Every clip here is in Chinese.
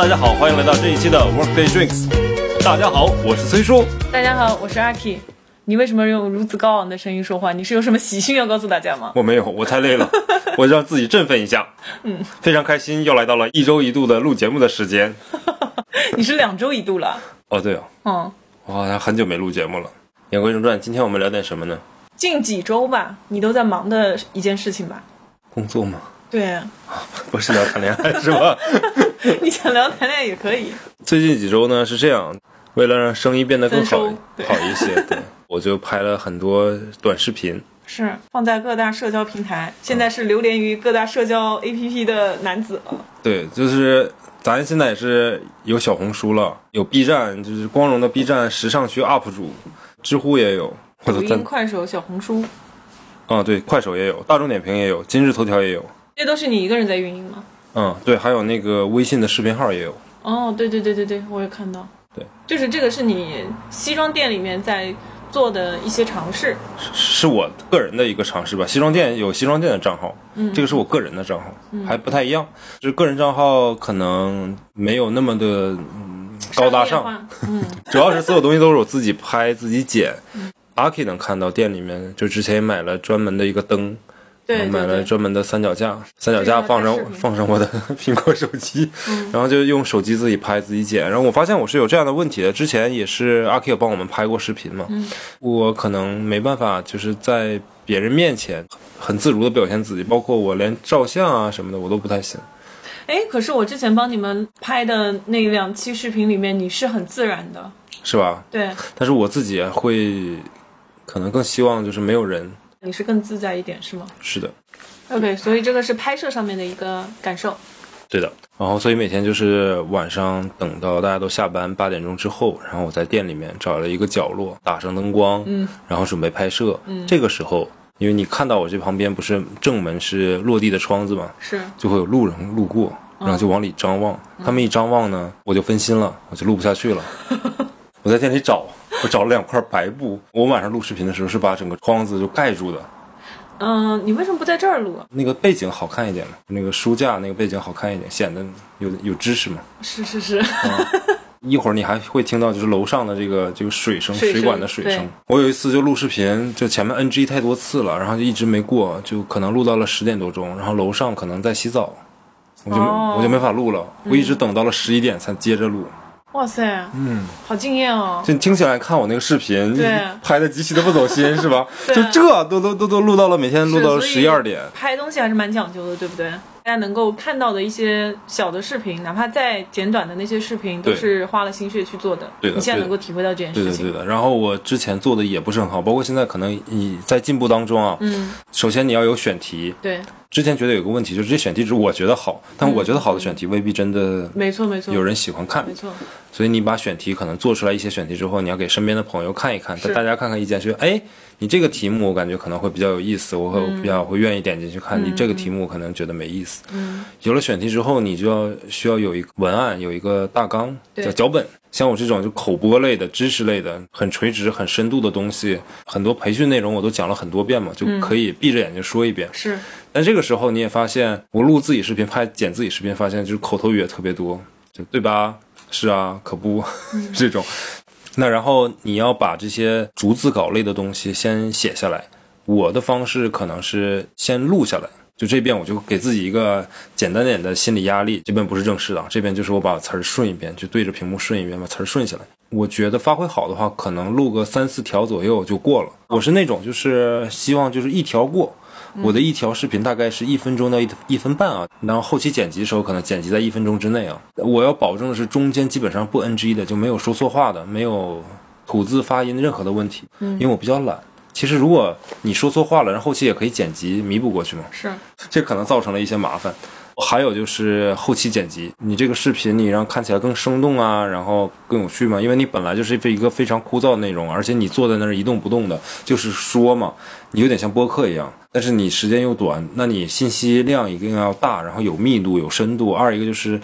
大家好，欢迎来到这一期的 Workday Drinks。大家好，我是崔叔。大家好，我是阿 K。你为什么用如此高昂的声音说话？你是有什么喜讯要告诉大家吗？我没有，我太累了，我让自己振奋一下。嗯，非常开心，又来到了一周一度的录节目的时间。你是两周一度了。哦，对哦，嗯，我好像很久没录节目了。言归正传，今天我们聊点什么呢？近几周吧，你都在忙的一件事情吧？工作吗？对，不是聊谈恋爱是吧？你想聊谈恋爱也可以。最近几周呢是这样，为了让生意变得更好好一些，对，我就拍了很多短视频。是放在各大社交平台，现在是流连于各大社交 APP 的男子了。对，就是咱现在也是有小红书了，有 B 站，就是光荣的 B 站时尚区 UP 主，知乎也有，抖音、快手、小红书，啊，对，快手也有，大众点评也有，今日头条也有，这都是你一个人在运营吗？嗯，对，还有那个微信的视频号也有。哦，对对对对对，我也看到。对，就是这个是你西装店里面在做的一些尝试。是我个人的一个尝试吧。西装店有西装店的账号，嗯，这个是我个人的账号，还不太一样。就是个人账号可能没有那么的、嗯、高大上。嗯，主要是所有东西都是我自己拍自己剪。阿 K 能看到店里面，就之前也买了专门的一个灯，对然后买了。专门的三脚架，三脚架放上放上我的 苹果手机，然后就用手机自己拍自己剪。然后我发现我是有这样的问题的，之前也是阿 Q 帮我们拍过视频嘛，我可能没办法就是在别人面前很自如的表现自己，包括我连照相啊什么的我都不太行。哎，可是我之前帮你们拍的那两期视频里面，你是很自然的。是吧？对，但是我自己会，可能更希望就是没有人。你是更自在一点，是吗是的，？OK，所以这个是拍摄上面的一个感受。对的。然后所以每天就是晚上等到大家都下班八点钟之后，然后我在店里面找了一个角落，打上灯光，嗯，然后准备拍摄。嗯，这个时候，因为你看到我这旁边不是正门是落地的窗子嘛，是，就会有路人路过，然后就往里张望。他们一张望呢，我就分心了，我就录不下去了。我在店里找，我找了两块白布。我晚上录视频的时候是把整个窗子就盖住的，嗯、你为什么不在这儿录啊？那个背景好看一点嘛，那个书架那个背景好看一点，显得有有知识嘛。是是是，一会儿你还会听到就是楼上的这个这个水声，水水管的水声。我有一次就录视频，就前面 NG 太多次了，然后就一直没过，就可能录到了十点多钟，然后楼上可能在洗澡，我就、哦我就没法录了，我一直等到了十一点才接着录。哇塞，嗯，好惊艳哦。就你听起来看我那个视频，对 拍的极其的不走心，是吧？对就这都都都都录到了每天录到十一二点。拍东西还是蛮讲究的，对不对？大家能够看到的一些小的视频，哪怕再简短的那些视频，都是花了心血去做的。对的你现在能够体会到这件事情。对的对的，然后我之前做的也不是很好，包括现在可能你在进步当中啊。嗯，首先你要有选题，对，之前觉得有个问题，就是这选题只是我觉得好，但我觉得好的选题未必真的没错没错，有人喜欢看没，错，所以你把选题可能做出来一些选题之后，你要给身边的朋友看一看，是大家看看意见，说哎，你这个题目我感觉可能会比较有意思，我会比较会愿意点进去看。你这个题目我可能觉得没意思。嗯，有了选题之后，你就要需要有一个文案，有一个大纲，对叫脚本。像我这种就口播类的、知识类的、很垂直、很深度的东西，很多培训内容我都讲了很多遍嘛，就可以闭着眼睛说一遍。是但这个时候你也发现，我录自己视频、拍剪自己视频，发现就是口头语也特别多，就对吧？是啊，可不，这种。那然后你要把这些逐字稿类的东西先写下来。我的方式可能是先录下来，就这边我就给自己一个简单点的心理压力。这边不是正式的啊，这边就是我把词儿顺一遍，就对着屏幕顺一遍，把词儿顺下来。我觉得发挥好的话，可能录个三四条左右就过了。我是那种就是希望就是一条过，我的一条视频大概是一分钟到一一分半啊，然后后期剪辑的时候可能剪辑在一分钟之内啊。我要保证的是中间基本上不 NG 的，就没有说错话的，没有吐字发音任何的问题，因为我比较懒。其实如果你说错话了，然后后期也可以剪辑弥补过去嘛，是，这可能造成了一些麻烦。还有就是后期剪辑，你这个视频你让看起来更生动啊，然后更有趣嘛，因为你本来就是一个非常枯燥的内容，而且你坐在那儿一动不动的，就是说嘛，你有点像播客一样，但是你时间又短，那你信息量一定要大，然后有密度、有深度。二一个就是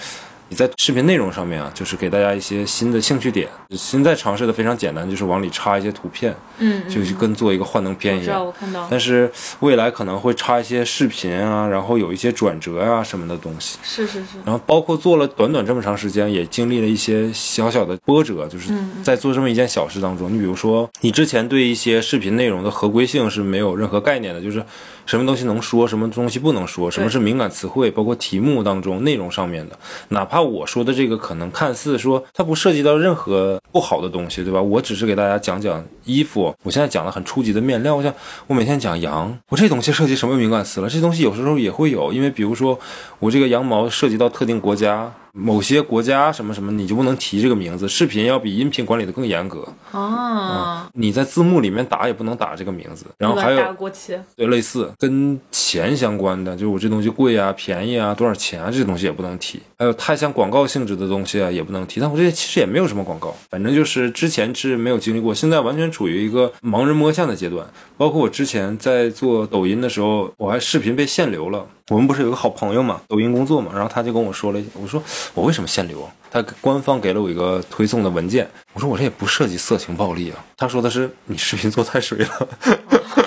你在视频内容上面啊，就是给大家一些新的兴趣点。现在尝试的非常简单，就是往里插一些图片，嗯，就就跟做一个幻灯片一样。我看到，但是未来可能会插一些视频啊，然后有一些转折啊什么的东西。是是是，然后包括做了短短这么长时间，也经历了一些小小的波折，就是在做这么一件小事当中。你比如说，你之前对一些视频内容的合规性是没有任何概念的，就是什么东西能说，什么东西不能说，什么是敏感词汇，包括题目当中内容上面的。哪怕我说的这个可能看似说它不涉及到任何不好的东西，对吧？我只是给大家讲讲衣服，我现在讲的很初级的面料，我想我每天讲羊，我这东西涉及什么敏感词了？这东西有时候也会有，因为比如说我这个羊毛涉及到特定国家。某些国家什么什么，你就不能提这个名字。视频要比音频管理的更严格，啊，你在字幕里面打也不能打这个名字。然后还打有国旗，对类似跟钱相关的，就是我这东西贵啊、便宜啊、多少钱啊，这些东西也不能提。还有太像广告性质的东西啊，也不能提。但我这些其实也没有什么广告，反正就是之前是没有经历过，现在完全处于一个盲人摸象的阶段。包括我之前在做抖音的时候，我还视频被限流了。我们不是有个好朋友嘛，抖音工作嘛，然后他就跟我说了，我说我为什么限流？他官方给了我一个推送的文件，我说我这也不涉及色情暴力啊。他说的是你视频做太水了，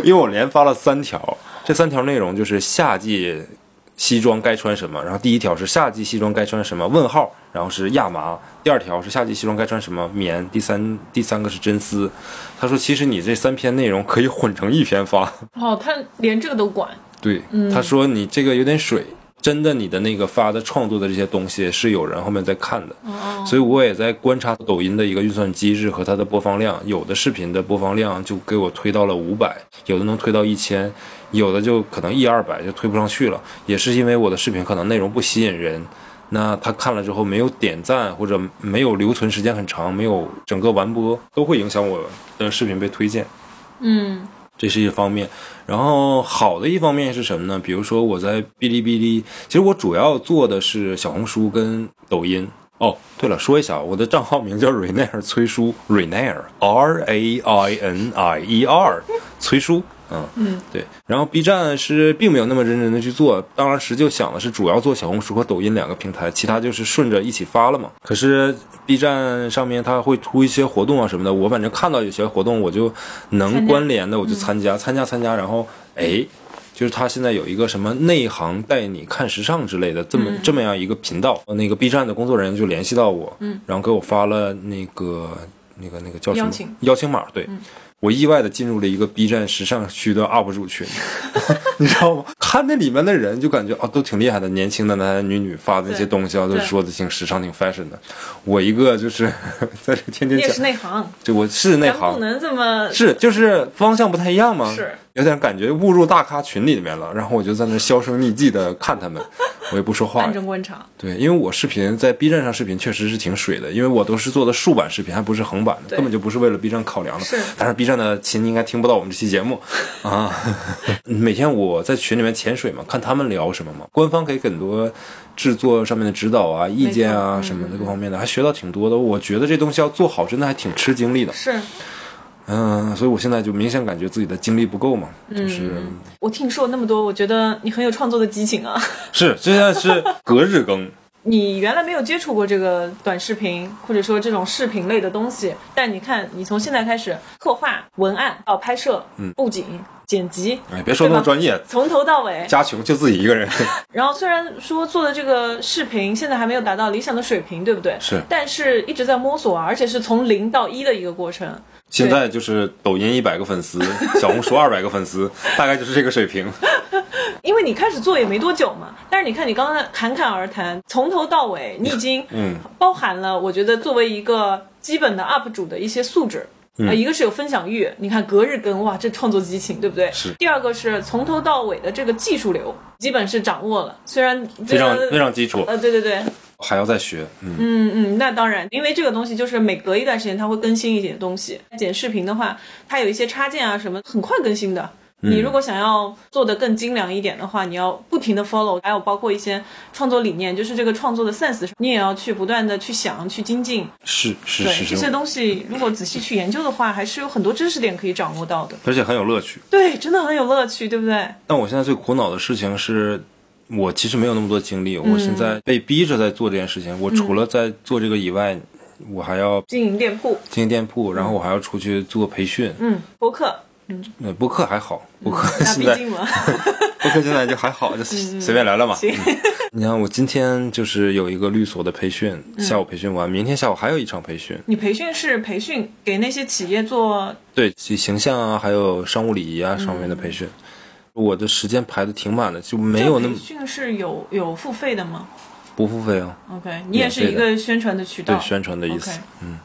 因为我连发了三条，这三条内容就是夏季西装该穿什么，然后第一条是夏季西装该穿什么问号，然后是亚麻，第二条是夏季西装该穿什么棉，第三第三个是真丝。他说其实你这三篇内容可以混成一篇发。哦，他连这个都管，对，他说你这个有点水，真的你的那个发的创作的这些东西是有人后面在看的，所以我也在观察抖音的一个运算机制和它的播放量，有的视频的播放量就给我推到了五百，有的能推到一千，有的就可能一二百就推不上去了，也是因为我的视频可能内容不吸引人。那他看了之后没有点赞，或者没有留存时间很长，没有整个完播，都会影响我的视频被推荐。嗯，这是一方面。然后好的一方面是什么呢？比如说我在哔哩哔哩，其实我主要做的是小红书跟抖音。哦，对了，说一下，我的账号名叫 Rainier 崔叔，，Rainier R A I N I E R，崔叔。嗯嗯，对。然后 B 站是并没有那么认真的去做，当时就想的是主要做小红书和抖音两个平台，其他就是顺着一起发了嘛。可是 B 站上面它会出一些活动啊什么的，我反正看到有些活动我就能关联的我就参加，参加参加，然后哎。就是他现在有一个什么内行带你看时尚之类的这么、这么样一个频道，那个 B 站的工作人员就联系到我，嗯，然后给我发了那个那个那个叫什么邀请邀请码，对。我意外的进入了一个 B 站时尚区的 UP 主群，你知道吗？看那里面的人就感觉啊，都挺厉害的，年轻的男男女女发的那些东西啊，都说的挺时尚、挺 fashion 的。我一个就是 在这天天讲你也是，内行，就我是内行。咱不，能这么是就是方向不太一样嘛，是有点感觉误入大咖群里面了。然后我就在那销声匿迹的看他们，我也不说话暗。中观察，对，因为我视频在 B 站上视频确实是挺水的，因为我都是做的竖版视频，还不是横版的，根本就不是为了 B 站考量的。是但是 B 站的亲应该听不到我们这期节目 啊。每天我在群里面潜水嘛，看他们聊什么嘛，官方给很多制作上面的指导啊、意见啊什么的各方面的，还学到挺多的。我觉得这东西要做好，真的还挺吃精力的。是嗯，所以我现在就明显感觉自己的精力不够嘛，就是、我听你说了那么多，我觉得你很有创作的激情啊。是现在是隔日更。你原来没有接触过这个短视频，或者说这种视频类的东西，但你看，你从现在开始刻画、文案到拍摄、布景、剪辑，哎，别说那么专业，从头到尾。家穷就自己一个人。然后虽然说做的这个视频现在还没有达到理想的水平，对不对？是但是一直在摸索啊，而且是从零到一的一个过程。现在就是抖音一百个粉丝，小红书二百个粉丝，大概就是这个水平。因为你开始做也没多久嘛，但是你看你刚刚侃侃而谈，从头到尾你已经嗯包含了，我觉得作为一个基本的 UP 主的一些素质。嗯呃，一个是有分享欲，你看隔日更，哇，这创作激情，对不对？是第二个是从头到尾的这个技术流，基本是掌握了。虽然非常非常基础，呃，对对对，还要再学。嗯，嗯嗯，那当然，因为这个东西就是每隔一段时间它会更新一点东西。剪视频的话，它有一些插件啊什么，很快更新的。你如果想要做的更精良一点的话，你要不停的 follow，还有包括一些创作理念，就是这个创作的 sense，你也要去不断的去想、去精进。是是是这些，东西，如果仔细去研究的话，还是有很多知识点可以掌握到的。而且很有乐趣。对，真的很有乐趣，对不对？但我现在最苦恼的事情是，我其实没有那么多精力，我现在被逼着在做这件事情。我除了在做这个以外，我还要经营店铺，经营店铺，然后我还要出去做培训。嗯，播客，呃，播客还好，播客现在 播客现在就还好，就随便聊聊嘛。行，你看，我今天就是有一个律所的培训，下午培训完，明天下午还有一场培训。你培训是培训给那些企业做，对，其形象啊，还有商务礼仪啊上面的培训，我的时间排的挺满的，就没有那么培训是有有付费的吗？不付费啊。？OK，你也是一个宣传的渠道，对宣传的意思 OK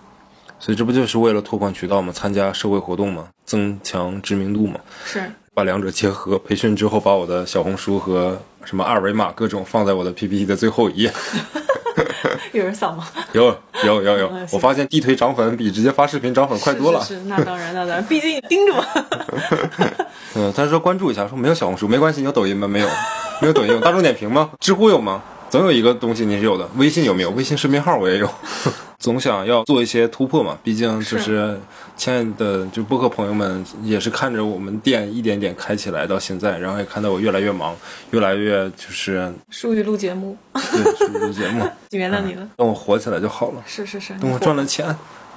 所以这不就是为了拓宽渠道嘛，参加社会活动嘛，增强知名度嘛，是把两者结合。培训之后，把我的小红书和什么二维码各种放在我的 PPT 的最后一页。有人扫吗？有有有有嗯，我发现地推涨粉比直接发视频涨粉快多了。是是是，那当然，那当然，毕竟盯着嘛。嗯，他说关注一下，说没有小红书没关系，你有抖音吗？没有，没有抖音，有大众点评吗？知乎有吗？总有一个东西你是有的。微信有没有？微信视频号我也有。总想要做一些突破嘛，毕竟就是亲爱的就播客朋友们也是看着我们店一点点开起来到现在，然后也看到我越来越忙，越来越就是疏于录节目，对疏于录节目，原谅你了。等我火起来就好了，是是是，等我赚了钱，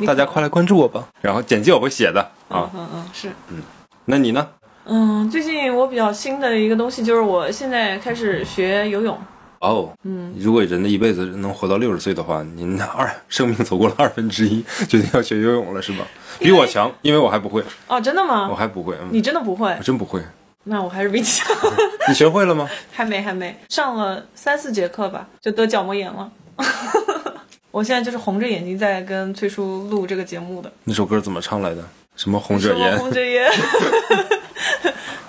大家快来关注我吧。然后简介我会写的啊，嗯嗯是。嗯那你呢？嗯，最近我比较新的一个东西就是我现在开始学游泳。哦，嗯，如果人的一辈子能活到六十岁的话，您二生命走过了二分之一，决定要学游泳了是吧？比我强，因为我还不会，哦，真的吗我？还不会，嗯，你真的不会我？真不会。那我还是比你强。你学会了吗？还没还没上了三四节课吧，就得角膜炎了。我现在就是红着眼睛在跟崔叔录这个节目的。那首歌怎么唱来的？什么红着眼？红着眼。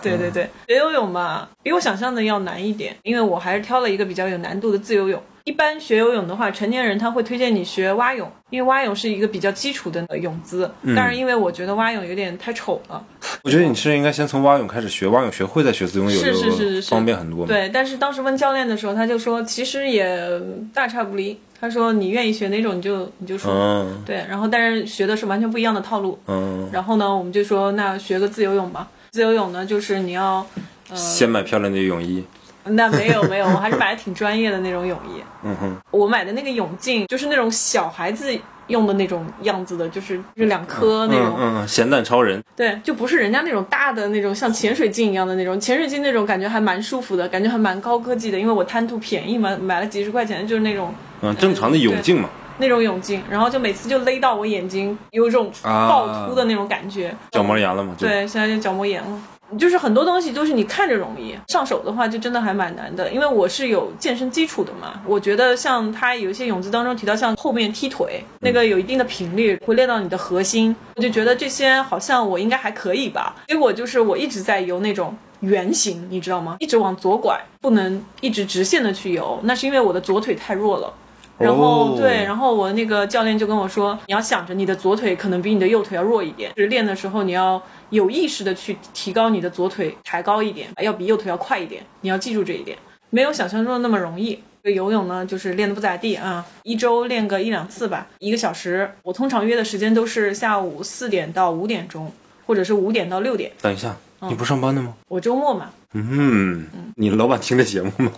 对对对，学游泳嘛，比我想象的要难一点，因为我还是挑了一个比较有难度的自由泳。一般学游泳的话，成年人他会推荐你学蛙泳，因为蛙泳是一个比较基础的泳姿。但是因为我觉得蛙泳有点太丑了，我觉得你是应该先从蛙泳开始学，蛙泳学会再学自由泳，是是是是方便很多。对，但是当时问教练的时候，他就说其实也大差不离。他说你愿意学哪种你就你就说。嗯对，然后但是学的是完全不一样的套路。嗯，然后呢，我们就说那学个自由泳吧。自由泳呢，就是你要，呃，先买漂亮的泳衣。那没有没有，我还是买的挺专业的那种泳衣。嗯哼，我买的那个泳镜就是那种小孩子用的那种样子的，就是就是两颗那种。嗯嗯，咸蛋超人。对，就不是人家那种大的那种像潜水镜一样的那种，潜水镜那种感觉还蛮舒服的，感觉还蛮高科技的，因为我贪图便宜嘛，买了几十块钱，就是那种嗯，正常的泳镜嘛，那种泳镜，然后就每次就勒到我眼睛，有一种啊爆突的那种感觉。角膜炎了嘛？对，现在就角膜炎了。就是很多东西都是你看着容易，上手的话就真的还蛮难的。因为我是有健身基础的嘛，我觉得像它有一些泳姿当中提到像后面踢腿那个有一定的频率会练到你的核心，我就觉得这些好像我应该还可以吧。结果就是我一直在游那种圆形，你知道吗？一直往左拐，不能一直直线的去游，那是因为我的左腿太弱了。然后、哦对，然后我那个教练就跟我说，你要想着你的左腿可能比你的右腿要弱一点，就是练的时候你要有意识的去提高你的左腿，抬高一点，要比右腿要快一点，你要记住这一点，没有想象中的那么容易。游泳呢，就是练的不咋地啊，一周练个一两次吧，一个小时。我通常约的时间都是下午四点到五点钟，或者是五点到六点。等一下，你不上班的吗？我周末嘛，嗯，你老板听这节目吗？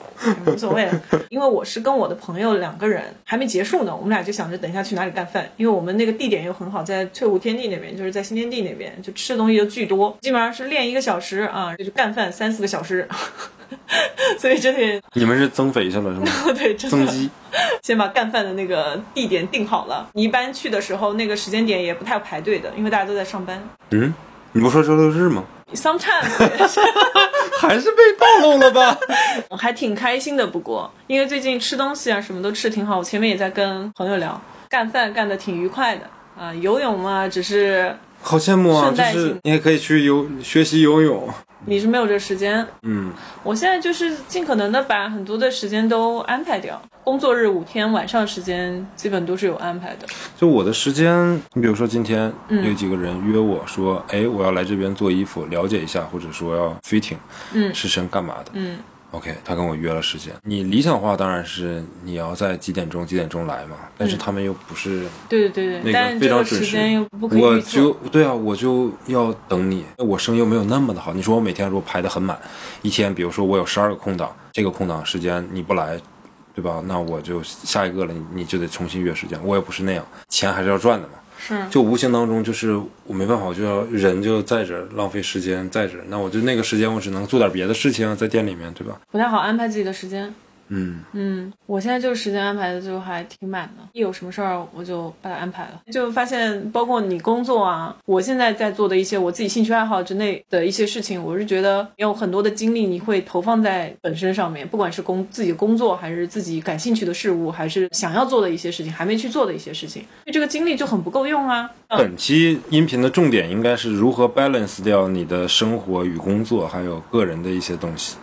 无所谓了，因为我是跟我的朋友两个人还没结束呢，我们俩就想着等一下去哪里干饭，因为我们那个地点又很好，在翠湖天地那边，就是在新天地那边，就吃的东西就巨多，基本上是练一个小时啊，就是干饭三四个小时，所以真的你们是增肥去了是吗？对，真的 增肌。先把干饭的那个地点定好了。你一般去的时候，那个时间点也不太排队的，因为大家都在上班。嗯，你不说周六日吗？Sometimes 还是被暴露了吧？我 还挺开心的，不过因为最近吃东西啊什么都吃挺好，我前面也在跟朋友聊，干饭干的挺愉快的啊。游泳嘛，只是好羡慕啊！就是你也可以去游学习游泳。你是没有这个时间。嗯，我现在就是尽可能的把很多的时间都安排掉，工作日五天晚上时间基本都是有安排的。就我的时间，你比如说今天有几个人约我说，哎，我要来这边做衣服，了解一下，或者说要 fitting，嗯是想干嘛的？嗯，OK，他跟我约了时间。你理想化当然是你要在几点钟几点钟来嘛，但是他们又不是对对对对，那个个非常准时我就对啊，我就要等你。我生意又没有那么的好，你说我每天如果排的很满，一天比如说我有十二个空档，这个空档时间你不来，对吧？那我就下一个了，你你就得重新约时间。我也不是那样，钱还是要赚的嘛。是就无形当中就是我没办法，我就要人就在这儿浪费时间在这儿，那我就那个时间我只能做点别的事情啊，在店里面，对吧？不太好安排自己的时间。嗯，嗯，我现在就是时间安排的就还挺满的，一有什么事儿我就把它安排了。就发现，包括你工作啊，我现在在做的一些我自己兴趣爱好之内的一些事情，我是觉得有很多的精力你会投放在本身上面，不管是工自己的工作，还是自己感兴趣的事物，还是想要做的一些事情，还没去做的一些事情，这个精力就很不够用啊。嗯，本期音频的重点应该是如何 balance 掉你的生活与工作，还有个人的一些东西。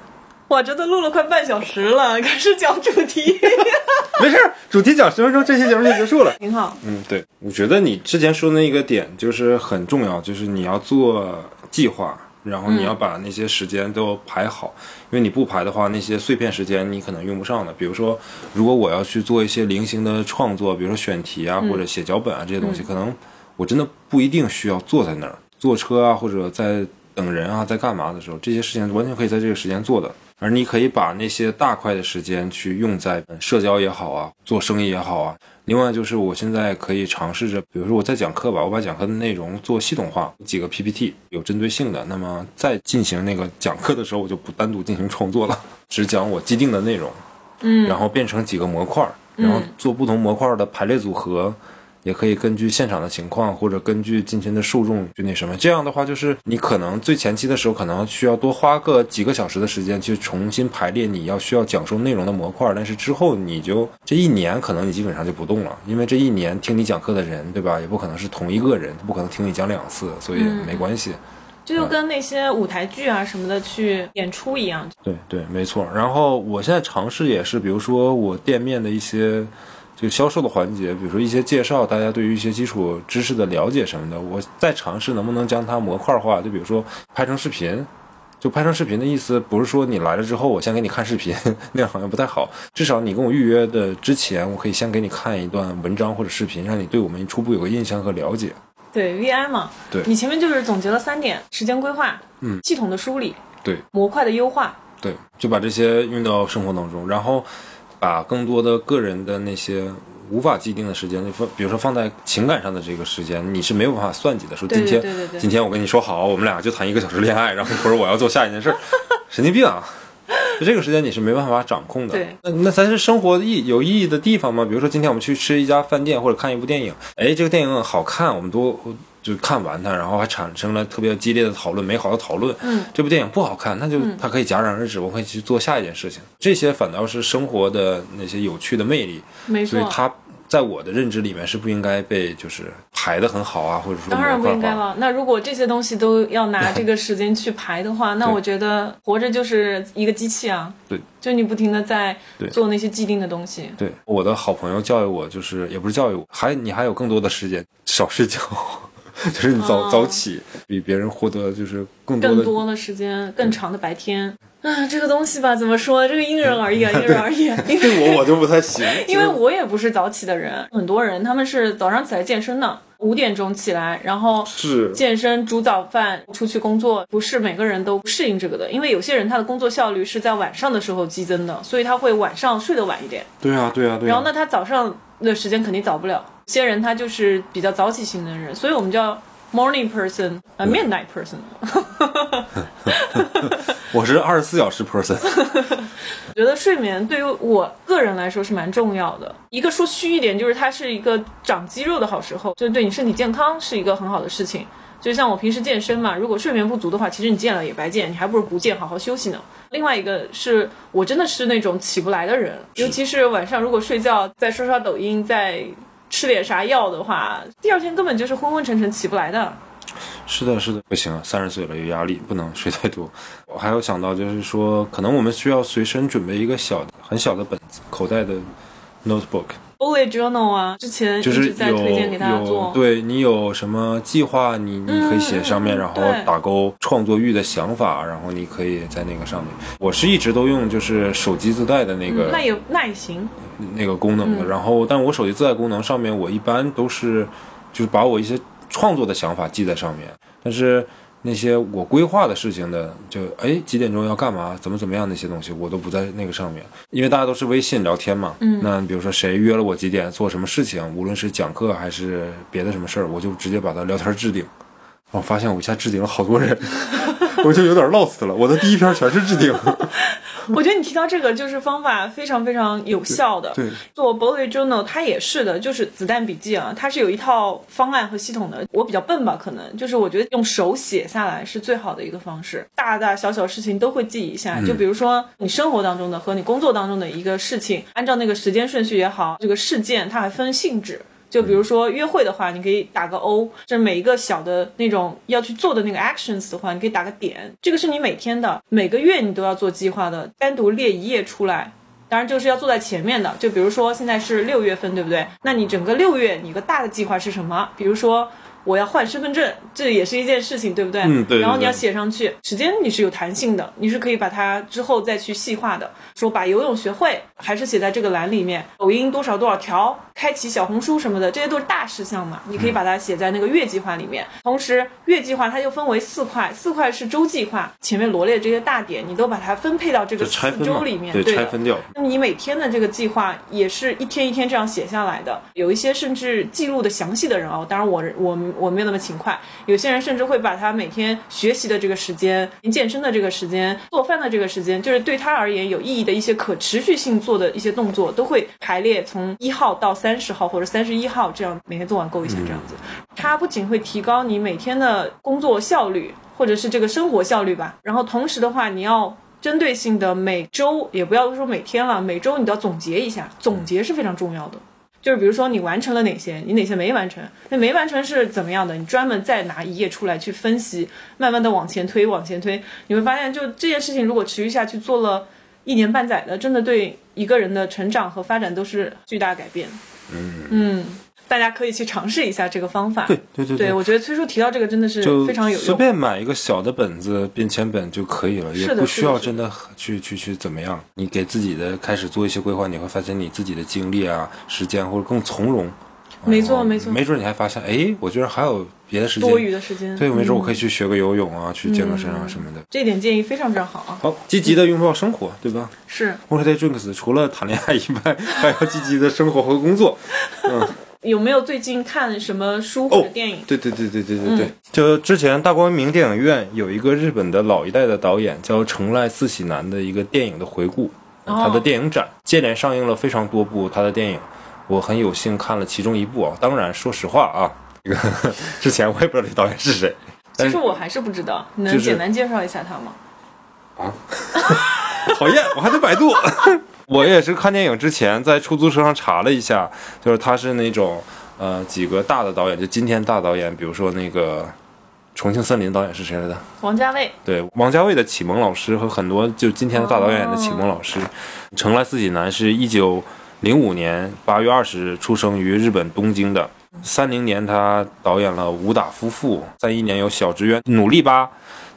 哇，这都录了快半小时了，开始讲主题，没事儿，主题讲十分钟，这期节目就结束了。挺好。嗯，对，我觉得你之前说的那个点就是很重要，就是你要做计划，然后你要把那些时间都排好，因为你不排的话，那些碎片时间你可能用不上的。比如说，如果我要去做一些零星的创作，比如说选题啊，或者写脚本啊这些东西，可能我真的不一定需要坐在那儿坐车啊，或者在等人啊，在干嘛的时候，这些事情完全可以在这个时间做的。而你可以把那些大块的时间去用在呃社交也好啊，做生意也好啊。另外就是我现在可以尝试着，比如说我在讲课吧，我把讲课的内容做系统化，几个 PPT 有针对性的。那么再进行那个讲课的时候，我就不单独进行创作了，只讲我既定的内容，嗯，然后变成几个模块儿，然后做不同模块儿的排列组合。也可以根据现场的情况，或者根据今天的受众就那什么，这样的话就是你可能最前期的时候可能需要多花个几个小时的时间去重新排列你要需要讲述内容的模块，但是之后你就这一年可能你基本上就不动了，因为这一年听你讲课的人，对吧？也不可能是同一个人，不可能听你讲两次，所以没关系。这就跟那些舞台剧啊什么的去演出一样，对对，没错。然后我现在尝试也是，比如说我店面的一些就销售的环节，比如说一些介绍，大家对于一些基础知识的了解什么的，我再尝试能不能将它模块化。就比如说拍成视频，就拍成视频的意思不是说你来了之后我先给你看视频，那样好像不太好。至少你跟我预约的之前，我可以先给你看一段文章或者视频，让你对我们初步有个印象和了解。对 VI 嘛，对你前面就是总结了三点：时间规划，嗯，系统的梳理，对模块的优化，对，就把这些用到生活当中，然后把更多的个人的那些无法既定的时间，就放，比如说放在情感上的这个时间，你是没有办法算计的。说今天，对对对对今天我跟你说好，我们俩就谈一个小时恋爱，然后一会儿我要做下一件事儿，神经病啊！就这个时间你是没办法掌控的。对，那那才是生活意有意义的地方吗。比如说今天我们去吃一家饭店或者看一部电影，哎，这个电影好看，我们都就看完它，然后还产生了特别激烈的讨论，美好的讨论。嗯，这部电影不好看，那就它可以戛然而止，我可以去做下一件事情。这些反倒是生活的那些有趣的魅力，没错。所以它在我的认知里面是不应该被就是排得很好啊，或者说当然不。应该了。那如果这些东西都要拿 这个时间去排的话，那我觉得活着就是一个机器啊。对，就你不停的在做那些既定的东西。对，我的好朋友教育我，就是也不是教育我，还你还有更多的时间少睡觉，就是你早、哦早起，比别人获得就是更多的更多的时间，更长的白天啊，这个东西吧，怎么说？这个因人而异啊，因人而异。因为我我就不太行，因为我也不是早起的人，很多人他们是早上起来健身的，五点钟起来，然后是健身、煮早饭、出去工作，不是每个人都适应这个的，因为有些人他的工作效率是在晚上的时候激增的，所以他会晚上睡得晚一点，对啊对啊对啊。然后那，他早上的时间肯定早不了。有些人他就是比较早起型的人，所以我们叫 morning person，呃，midnight person。我是二十四小时 person，我 觉得睡眠对于我个人来说是蛮重要的。一个说虚一点，就是它是一个长肌肉的好时候，就是对你身体健康是一个很好的事情。就像我平时健身嘛，如果睡眠不足的话，其实你健了也白健，你还不如不健，好好休息呢。另外一个是我真的是那种起不来的人，尤其是晚上如果睡觉再刷刷抖音，再吃点啥药的话，第二天根本就是昏昏沉沉起不来的。是的，是的，不行，三十岁了有压力，不能睡太多。我还有想到就是说，可能我们需要随身准备一个小的、很小的本子，口袋的 notebook，bullet journal 啊，之前就是在有推荐给大家有做。对你有什么计划，你你可以写上面，然后打勾创作欲的想法，然后你可以在那个上面。我是一直都用就是手机自带的那个、嗯那也那也行，那个功能的，嗯然后但我手机自带功能上面，我一般都是就是把我一些创作的想法记在上面，但是那些我规划的事情的，就哎几点钟要干嘛，怎么怎么样那些东西，我都不在那个上面，因为大家都是微信聊天嘛。嗯，那比如说谁约了我几点做什么事情，无论是讲课还是别的什么事儿，我就直接把它聊天置顶。我发现我一下置顶了好多人，我就有点 lost 了。我的第一篇全是置顶。我觉得你提到这个就是方法非常非常有效的。对，做 bullet journal 它也是的，就是子弹笔记啊，它是有一套方案和系统的。我比较笨吧，可能就是我觉得用手写下来是最好的一个方式，大大小小事情都会记一下。就比如说你生活当中的和你工作当中的一个事情，按照那个时间顺序也好，这个事件它还分性质。就比如说约会的话，你可以打个 O，这每一个小的那种要去做的那个 actions 的话，你可以打个点。这个是你每天的，每个月你都要做计划的，单独列一页出来。当然，这个是要做在前面的。就比如说现在是六月份，对不对？那你整个六月你一个大的计划是什么？比如说我要换身份证，这也是一件事情，对不对？嗯对对然后你要写上去，时间你是有弹性的，你是可以把它之后再去细化的。说把游泳学会，还是写在这个栏里面。抖音多少多少条，开启小红书什么的，这些都是大事项嘛，你可以把它写在那个月计划里面。同时，月计划它又分为四块，四块是周计划，前面罗列这些大点，你都把它分配到这个四周里面，对，的拆分掉。那么你每天的这个计划也是一天一天这样写下来的，有一些甚至记录的详细的人哦，当然我我我没有那么勤快，有些人甚至会把他每天学习的这个时间、健身的这个时间、做饭的这个时间，就是对他而言有意义的一些可持续性做的一些动作，都会排列从一号到三十号或者三十一号这样每天做完够一下这样子。它不仅会提高你每天的工作效率，或者是这个生活效率吧，然后同时的话，你要针对性的每周，也不要说每天了，每周你都要总结一下，总结是非常重要的。就是比如说你完成了哪些，你哪些没完成，那没完成是怎么样的？你专门再拿一页出来去分析，慢慢的往前推，往前推，你会发现，就这件事情如果持续下去，做了一年半载的，真的对一个人的成长和发展都是巨大改变。嗯大家可以去尝试一下这个方法。对对对对，我觉得崔叔提到这个真的是非常有用。随便买一个小的本子、便签本就可以了，也不需要真的去去去怎么样。你给自己的开始做一些规划，你会发现你自己的精力啊、时间或者更从容。没错没错没准你还发现，哎，我居然还有别的时间多余的时间，对，没准我嗯可以去学个游泳啊，去健个身啊什么的。这点建议非常非常好啊。好，积极的拥抱生活，对吧是 w a t e day drinks 除了谈恋爱以外，还要积极的生活和工作。有没有最近看什么书或者电影？对对对对对对对，就之前大光明电影院有一个日本的老一代的导演叫成濑四喜男的一个电影的回顾，哦他的电影展接连上映了非常多部他的电影，我很有幸看了其中一部啊。当然，说实话啊，这个 之前我也不知道这导演是谁。其实我还是不知道，你能简单介绍一下他吗？啊 讨厌，我还得百度。我也是看电影之前在出租车上查了一下，就是他是那种呃几个大的导演，就今天大导演，比如说那个《重庆森林》导演是谁来的？王家卫。对，王家卫的启蒙老师和很多就今天的大导演的启蒙老师，成濑四喜男是一九零五年八月二十日出生于日本东京的。三零年他导演了《武打夫妇》，三一年有《小职员》《努力吧》，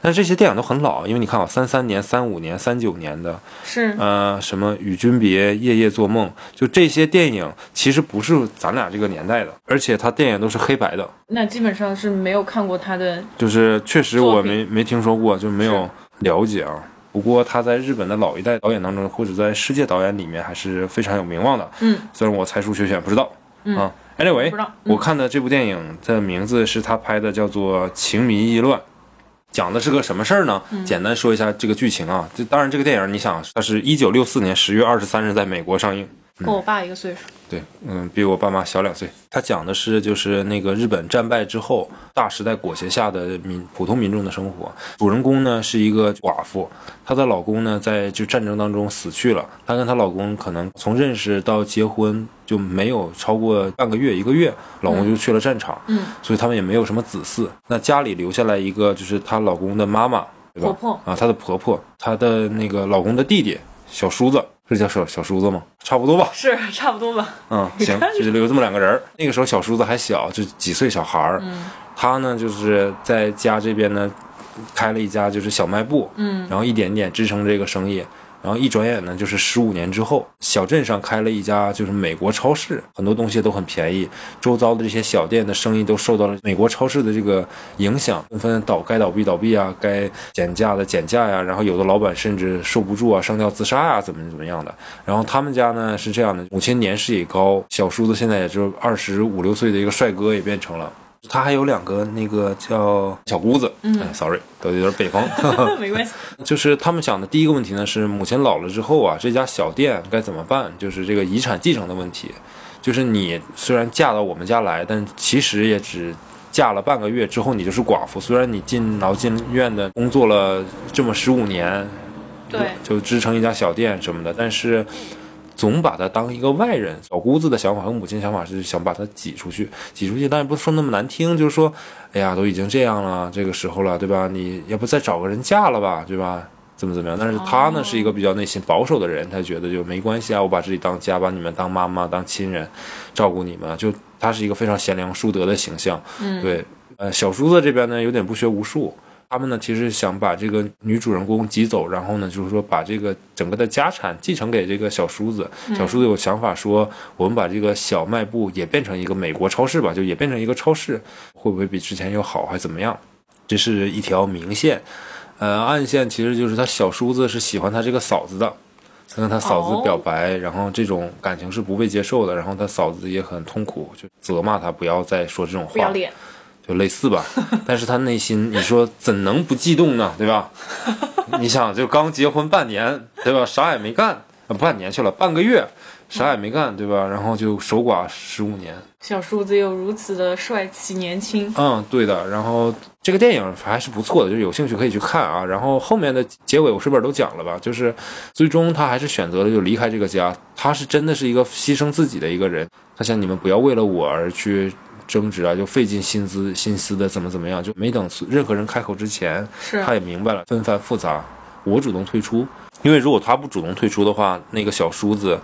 但这些电影都很老，因为你看啊，三三年、三五年、三九年的，是，呃，什么《与君别》《夜夜做梦》，就这些电影其实不是咱俩这个年代的，而且他电影都是黑白的，那基本上是没有看过他的。就是确实我没没听说过，就没有了解啊。不过他在日本的老一代导演当中，或者在世界导演里面还是非常有名望的。嗯，虽然我才疏学浅，不知道。啊，anyway，我看的这部电影的名字是他拍的，叫做《情迷意乱》。讲的是个什么事儿呢？嗯简单说一下这个剧情啊。这当然，这个电影你想，它是一九六四年十月二十三日在美国上映。跟我爸一个岁数。对，嗯，比我爸妈小两岁。他讲的是就是那个日本战败之后，大时代裹挟下的民普通民众的生活。主人公呢是一个寡妇，她的老公呢在就战争当中死去了。她跟她老公可能从认识到结婚就没有超过半个月一个月，老公就去了战场，嗯，所以他们也没有什么子嗣。那家里留下来一个就是她老公的妈妈，对吧？婆婆啊，她的婆婆，她的那个老公的弟弟小叔子。这叫小小叔子吗？差不多吧。是差不多吧。嗯，行，就是有这么两个人儿。那个时候小叔子还小，就几岁小孩儿。他呢，就是在家这边呢，开了一家就是小卖部。嗯，然后一点点支撑这个生意。然后一转眼呢，就是十五年之后，小镇上开了一家就是美国超市，很多东西都很便宜，周遭的这些小店的生意都受到了美国超市的这个影响，纷纷倒该倒闭倒闭啊，该减价的减价呀，然后有的老板甚至受不住啊，上吊自杀啊，怎么怎么样的。然后他们家呢是这样的，母亲年事也高，小叔子现在也就二十五六岁的一个帅哥也变成了。他还有两个那个叫小姑子，嗯，sorry，都有点北方，没关系。就是他们想的第一个问题呢，是母亲老了之后啊，这家小店该怎么办？就是这个遗产继承的问题。就是你虽然嫁到我们家来，但其实也只嫁了半个月之后，你就是寡妇。虽然你进劳进院的工作了这么十五年，对，就支撑一家小店什么的，但是。总把他当一个外人，小姑子的想法和母亲想法是想把他挤出去，挤出去，但也不说那么难听，就是说，哎呀，都已经这样了，这个时候了，对吧？你要不再找个人嫁了吧，对吧？怎么怎么样？但是他呢是一个比较内心保守的人，他觉得就没关系啊，我把自己当家，把你们当妈妈当亲人，照顾你们，就他是一个非常贤良淑德的形象。嗯，对，呃，小叔子这边呢有点不学无术。他们呢，其实想把这个女主人公挤走，然后呢，就是说把这个整个的家产继承给这个小叔子。小叔子有想法说，我们把这个小卖部也变成一个美国超市吧，就也变成一个超市，会不会比之前又好，还怎么样？这是一条明线，呃，暗线其实就是他小叔子是喜欢他这个嫂子的，他跟他嫂子表白，然后这种感情是不被接受的，然后他嫂子也很痛苦，就责骂他不要再说这种话。不要脸。就类似吧，但是他内心，你说怎能不激动呢？对吧？你想，就刚结婚半年，对吧？啥也没干，半年去了，半个月，啥也没干，对吧？然后就守寡十五年。小叔子又如此的帅气年轻。嗯，对的。然后这个电影还是不错的，就有兴趣可以去看啊。然后后面的结尾我是不是都讲了吧？就是最终他还是选择了就离开这个家。他是真的是一个牺牲自己的一个人。他想你们不要为了我而去。争执啊，就费尽心思心思的怎么怎么样，就没等任何人开口之前，他也明白了纷繁复杂。我主动退出，因为如果他不主动退出的话，那个小叔子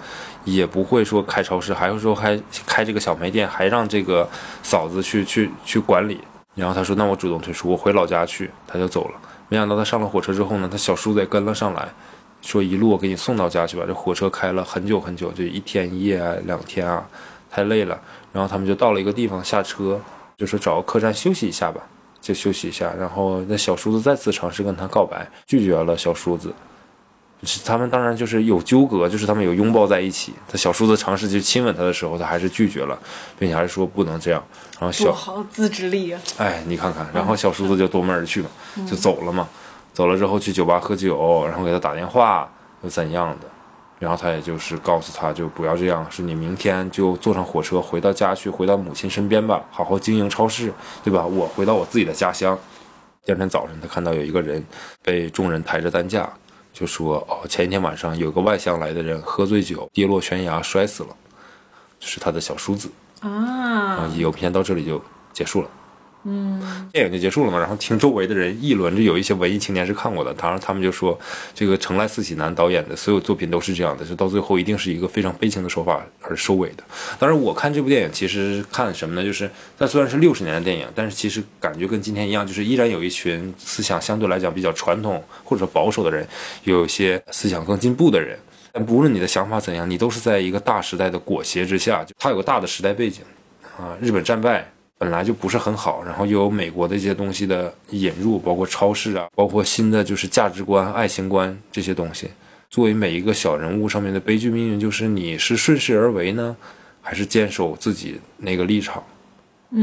也不会说开超市，还会说还开这个小卖店，还让这个嫂子去去去管理。然后他说：“那我主动退出，我回老家去。”他就走了。没想到他上了火车之后呢，他小叔子也跟了上来，说：“一路我给你送到家去吧。”这火车开了很久很久，就一天一夜啊，两天啊，太累了。然后他们就到了一个地方下车，就说找个客栈休息一下吧，就休息一下。然后那小叔子再次尝试跟他告白，拒绝了小叔子。他们当然就是有纠葛，就是他们有拥抱在一起。他小叔子尝试去亲吻他的时候，他还是拒绝了，并且还是说不能这样。然后小好自制力啊！哎，你看看，然后小叔子就夺门而去嘛，就走了嘛。走了之后去酒吧喝酒，然后给他打电话又怎样的？然后他也就是告诉他，就不要这样，是你明天就坐上火车回到家去，回到母亲身边吧，好好经营超市，对吧？我回到我自己的家乡。第二天早晨，他看到有一个人被众人抬着担架，就说：“哦，前一天晚上有个外乡来的人喝醉酒跌落悬崖摔死了，就是他的小叔子啊。”啊，影片到这里就结束了。嗯，电影就结束了嘛，然后听周围的人议论，就有一些文艺青年是看过的，当然他们就说，这个成濑四喜男导演的所有作品都是这样的，就到最后一定是一个非常悲情的手法而收尾的。当然，我看这部电影其实看什么呢？就是它虽然是六十年的电影，但是其实感觉跟今天一样，就是依然有一群思想相对来讲比较传统或者保守的人，有一些思想更进步的人。但不论你的想法怎样，你都是在一个大时代的裹挟之下，就它有个大的时代背景啊，日本战败。本来就不是很好，然后又有美国的一些东西的引入，包括超市啊，包括新的就是价值观、爱情观这些东西。作为每一个小人物上面的悲剧命运，就是你是顺势而为呢，还是坚守自己那个立场？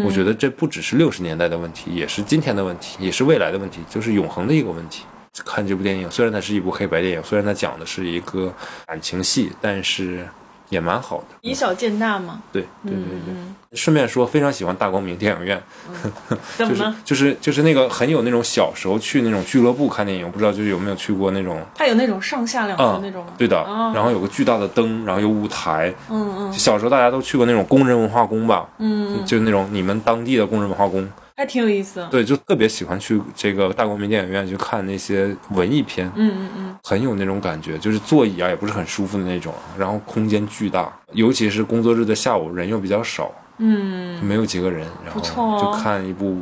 我觉得这不只是六十年代的问题，也是今天的问题，也是未来的问题，就是永恒的一个问题。看这部电影，虽然它是一部黑白电影，虽然它讲的是一个感情戏，但是。也蛮好的，以小见大嘛。对对对对。顺便说，非常喜欢大光明电影院。怎么了？就是就是那个很有那种小时候去那种俱乐部看电影，不知道就是有没有去过那种。它有那种上下两层那种。对的。然后有个巨大的灯，然后有舞台。嗯嗯。小时候大家都去过那种工人文化宫吧？嗯。就那种你们当地的工人文化宫，还挺有意思。对，就特别喜欢去这个大光明电影院去看那些文艺片，嗯嗯嗯，很有那种感觉，就是座椅啊也不是很舒服的那种，然后空间巨大，尤其是工作日的下午人又比较少，嗯，没有几个人，然后不错哦就看一部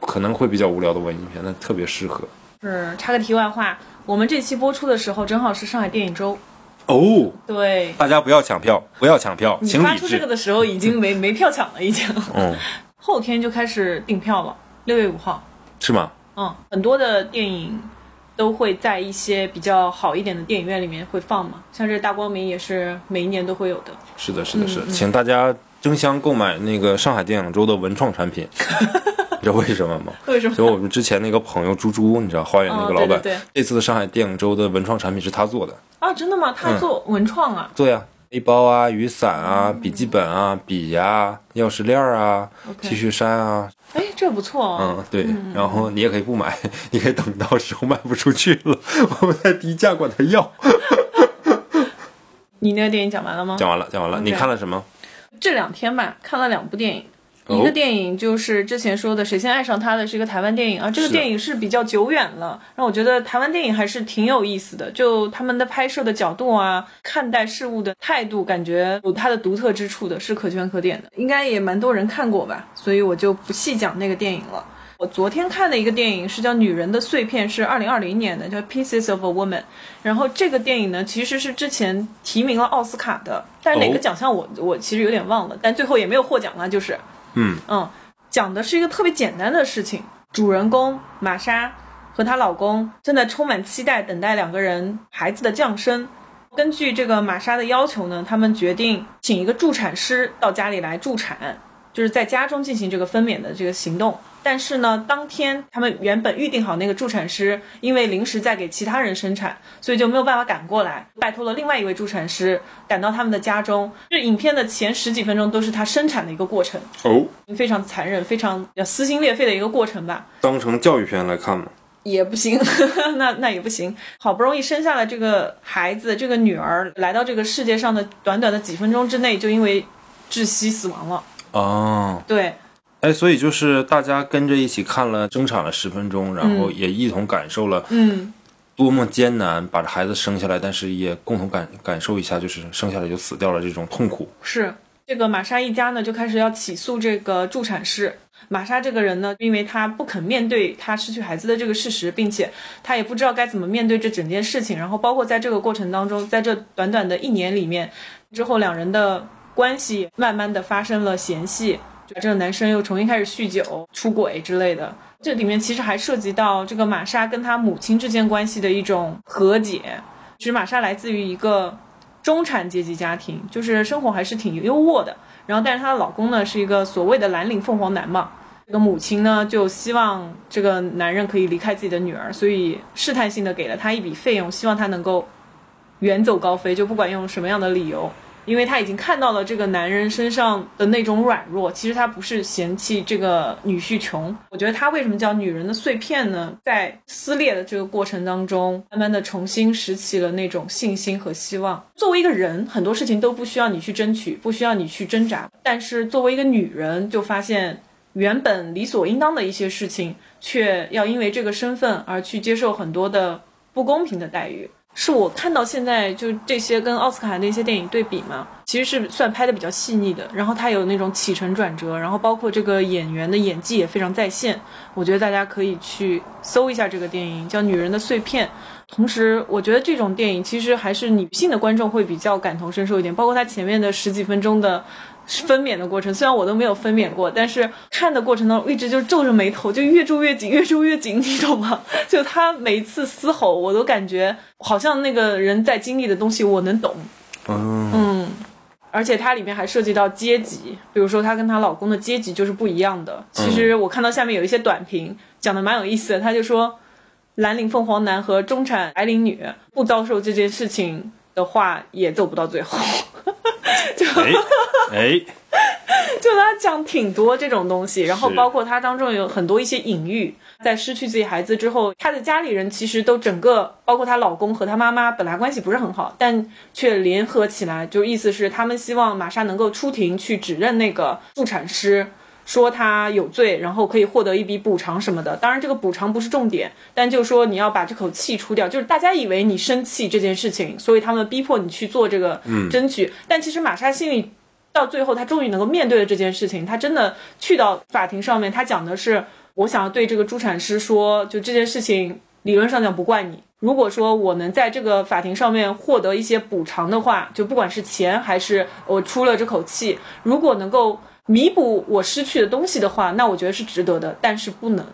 可能会比较无聊的文艺片，那特别适合。是插个题外话，我们这期播出的时候正好是上海电影周，哦，对。大家不要抢票，不要抢票，你请理发出这个。的时候，已经没没票抢了，已经。嗯，后天就开始订票了，六月五号。是吗？嗯，很多的电影都会在一些比较好一点的电影院里面会放嘛，像这大光明也是每一年都会有的。是的，是的，嗯是的，请大家争相购买那个上海电影周的文创产品。你知道为什么吗？为什么？就我们之前那个朋友猪猪，你知道花园那个老板，哦对对对这次的上海电影周的文创产品是他做的。啊，真的吗？他做文创啊？对呀、背包啊、雨伞啊、笔记本啊、笔呀、钥匙链儿啊、T 恤衫啊，哎，这不错哦。嗯，对。然后你也可以不买，你可以等到时候卖不出去了，我们再低价管他要。你那个电影讲完了吗？讲完了，讲完了。你看了什么？这两天吧，看了两部电影。哦一个电影就是之前说的《谁先爱上他的》，是一个台湾电影啊。这个电影是比较久远了，让我觉得台湾电影还是挺有意思的。就他们的拍摄的角度啊，看待事物的态度，感觉有它的独特之处的，是可圈可点的。应该也蛮多人看过吧，所以我就不细讲那个电影了。我昨天看的一个电影是叫《女人的碎片》，是二零二零年的，叫《Pieces of a Woman》。然后这个电影呢，其实是之前提名了奥斯卡的，但是哪个哦奖项我、我其实有点忘了，但最后也没有获奖啊，就是嗯嗯，讲的是一个特别简单的事情，主人公玛莎和她老公正在充满期待等待两个人孩子的降生。根据这个玛莎的要求呢，他们决定请一个助产师到家里来助产，就是在家中进行这个分娩的这个行动。但是呢，当天他们原本预定好那个助产师，因为临时在给其他人生产，所以就没有办法赶过来，拜托了另外一位助产师赶到他们的家中。这影片的前十几分钟都是他生产的一个过程，哦，非常残忍、非常要撕心裂肺的一个过程吧。当成教育片来看吗。也不行，那那也不行。好不容易生下了这个孩子，这个女儿来到这个世界上的短短的几分钟之内，就因为窒息死亡了。哦，对，哎，所以就是大家跟着一起看了争产了十分钟，然后嗯也一同感受了嗯，多么艰难把这孩子生下来，但是也共同感感受一下，就是生下来就死掉了这种痛苦。是这个玛莎一家呢，就开始要起诉这个助产士。玛莎这个人呢，因为她不肯面对她失去孩子的这个事实，并且她也不知道该怎么面对这整件事情。然后包括在这个过程当中，在这短短的一年里面，之后两人的关系慢慢的发生了嫌隙，就这个男生又重新开始酗酒、出轨之类的。这里面其实还涉及到这个玛莎跟她母亲之间关系的一种和解。其实玛莎来自于一个中产阶级家庭，就是生活还是挺优渥的。然后，但是她的老公呢是一个所谓的蓝领凤凰男嘛。这个母亲呢就希望这个男人可以离开自己的女儿，所以试探性的给了他一笔费用，希望他能够远走高飞，就不管用什么样的理由。因为他已经看到了这个男人身上的那种软弱，其实他不是嫌弃这个女婿穷。我觉得他为什么叫女人的碎片呢？在撕裂的这个过程当中，慢慢的重新拾起了那种信心和希望。作为一个人，很多事情都不需要你去争取，不需要你去挣扎，但是作为一个女人，就发现原本理所应当的一些事情，却要因为这个身份而去接受很多的不公平的待遇。是我看到现在就这些跟奥斯卡的一些电影对比嘛，其实是算拍的比较细腻的，然后它有那种起承转折，然后包括这个演员的演技也非常在线，我觉得大家可以去搜一下这个电影，叫《女人的碎片》。同时，我觉得这种电影其实还是女性的观众会比较感同身受一点，包括它前面的十几分钟的分娩的过程，虽然我都没有分娩过，但是看的过程当中一直就皱着眉头，就越皱越紧，越皱越紧，你懂吗？就他每一次嘶吼，我都感觉好像那个人在经历的东西我能懂，嗯，嗯。而且它里面还涉及到阶级，比如说她跟她老公的阶级就是不一样的。其实我看到下面有一些短评讲的蛮有意思的，他就说蓝领凤凰男和中产白领女不遭受这件事情的话，也走不到最后。哎哎，就他讲挺多这种东西，然后包括他当中有很多一些隐喻，在失去自己孩子之后，他的家里人其实都整个，包括她老公和她妈妈本来关系不是很好，但却联合起来，就意思是他们希望玛莎能够出庭去指认那个助产师。说他有罪，然后可以获得一笔补偿什么的。当然，这个补偿不是重点，但就是说你要把这口气出掉。就是大家以为你生气这件事情，所以他们逼迫你去做这个争取。但其实玛莎心里到最后，他终于能够面对了这件事情。他真的去到法庭上面，他讲的是：我想要对这个助产师说，就这件事情理论上讲不怪你。如果说我能在这个法庭上面获得一些补偿的话，就不管是钱还是我出了这口气，如果能够弥补我失去的东西的话，那我觉得是值得的。但是不能，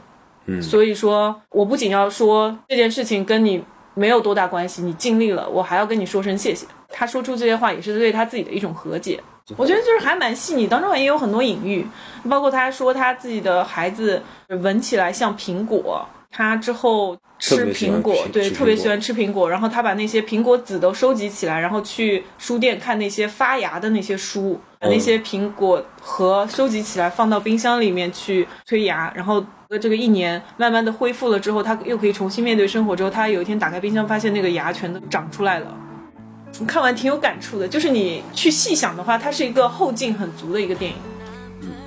嗯，所以说我不仅要说这件事情跟你没有多大关系，你尽力了，我还要跟你说声谢谢。他说出这些话也是对他自己的一种和解，我觉得就是还蛮细腻，当中也有很多隐喻，包括他说他自己的孩子闻起来像苹果。他之后吃苹果，对，特别喜欢吃苹果。然后他把那些苹果籽都收集起来，然后去书店看那些发芽的那些书，把那些苹果核收集起来，放到冰箱里面去催芽。然后这个一年慢慢的恢复了之后，他又可以重新面对生活。之后他有一天打开冰箱，发现那个芽全都长出来了。看完挺有感触的，就是你去细想的话，它是一个后劲很足的一个电影。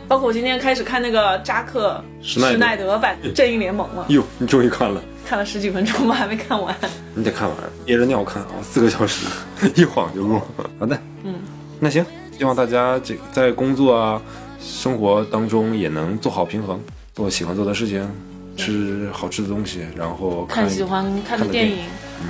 包括我今天开始看那个扎克施耐德版《正义联盟》了。哟，你终于看了？看了十几分钟吧，还没看完。你得看完，憋着尿看啊，四个小时，一晃就过。好的，嗯，那行，希望大家这在工作啊、生活当中也能做好平衡，做喜欢做的事情，吃好吃的东西，然后看喜欢看的电影。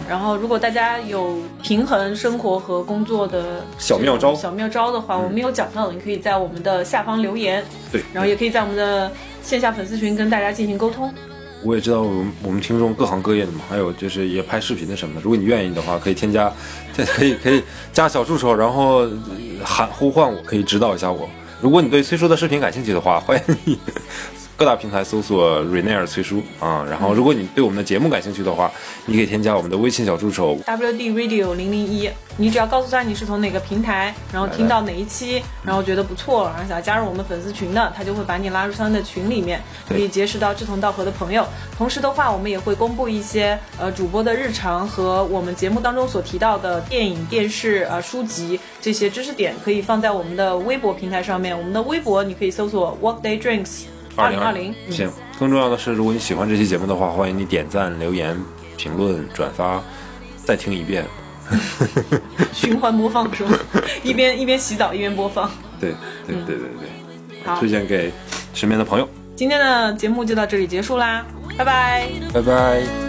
然后，如果大家有平衡生活和工作的小妙招，小妙招的话，我们有讲到的，你可以在我们的下方留言。对，然后也可以在我们的线下粉丝群跟大家进行沟通。我也知道我们我们听众各行各业的嘛，还有就是也拍视频的什么的。如果你愿意的话，可以添加，可以可以加小助手，然后喊呼唤我，可以指导一下我。如果你对崔叔的视频感兴趣的话，欢迎你。各大平台搜索 Rainier 崔叔啊，然后如果你对我们的节目感兴趣的话，你可以添加我们的微信小助手 WD Radio 零零一，你只要告诉他你是从哪个平台，然后听到哪一期，然后觉得不错，然后想要加入我们粉丝群的，他就会把你拉入他的群里面，可以结识到志同道合的朋友。同时的话，我们也会公布一些呃主播的日常和我们节目当中所提到的电影、电视、呃书籍这些知识点，可以放在我们的微博平台上面。我们的微博你可以搜索 Workday Drinks。二零二零，行。更重要的是，如果你喜欢这期节目的话，欢迎你点赞、留言、评论、转发，再听一遍，循环播放是吗？一边一边洗澡一边播放。对对对对对，好，推荐给身边的朋友。今天的节目就到这里结束啦，拜拜，拜拜。